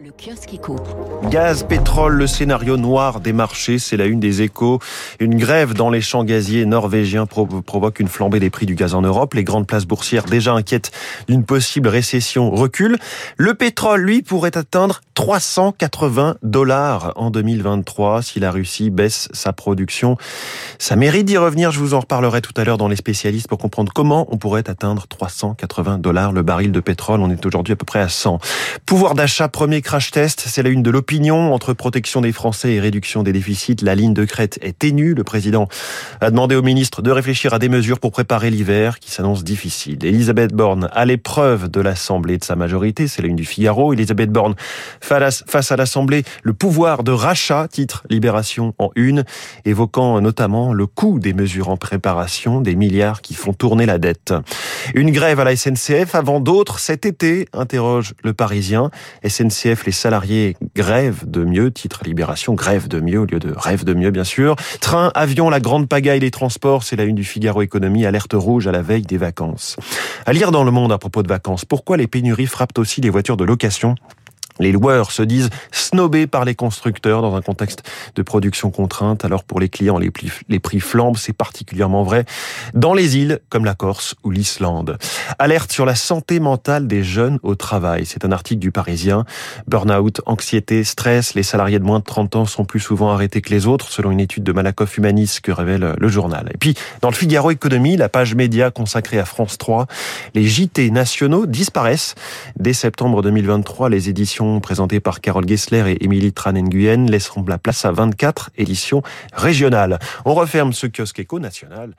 Le kiosque éco. Gaz, pétrole, le scénario noir des marchés, c'est la une des échos. Une grève dans les champs gaziers norvégiens provoque une flambée des prix du gaz en Europe. Les grandes places boursières déjà inquiètes d'une possible récession reculent. Le pétrole, lui, pourrait atteindre 380 dollars en 2023 si la Russie baisse sa production. Ça mérite d'y revenir. Je vous en reparlerai tout à l'heure dans les spécialistes pour comprendre comment on pourrait atteindre 380 dollars le baril de pétrole. On est aujourd'hui à peu près à 100. Pouvoir d'achat premier crash test, c'est la une de l'opinion. Entre protection des Français et réduction des déficits, la ligne de crête est ténue. Le président a demandé au ministre de réfléchir à des mesures pour préparer l'hiver qui s'annonce difficile. Elisabeth Borne à l'épreuve de l'Assemblée de sa majorité, c'est la une du Figaro. Elisabeth Borne face à l'Assemblée, le pouvoir de rachat, titre Libération en une, évoquant notamment le coût des mesures en préparation, des milliards qui font tourner la dette. Une grève à la SNCF avant d'autres cet été, interroge le Parisien. SNCF les salariés grèvent de mieux, titre Libération, grève de mieux au lieu de rêve de mieux bien sûr. Train, avion, la grande pagaille, les transports, c'est la une du Figaro Économie, alerte rouge à la veille des vacances. À lire dans le monde à propos de vacances, pourquoi les pénuries frappent aussi les voitures de location? Les loueurs se disent snobés par les constructeurs dans un contexte de production contrainte. Alors pour les clients, les prix, flambent. C'est particulièrement vrai dans les îles comme la Corse ou l'Islande. Alerte sur la santé mentale des jeunes au travail. C'est un article du Parisien. Burnout, anxiété, stress. Les salariés de moins de 30 ans sont plus souvent arrêtés que les autres, selon une étude de Malakoff Humanis que révèle le journal. Et puis, dans le Figaro Économie, la page média consacrée à France 3, les JT nationaux disparaissent. Dès septembre 2023, les éditions présentées par Carole Gessler et Émilie Tranen-Nguyen laisseront la place à 24 éditions régionales. On referme ce kiosque éco national.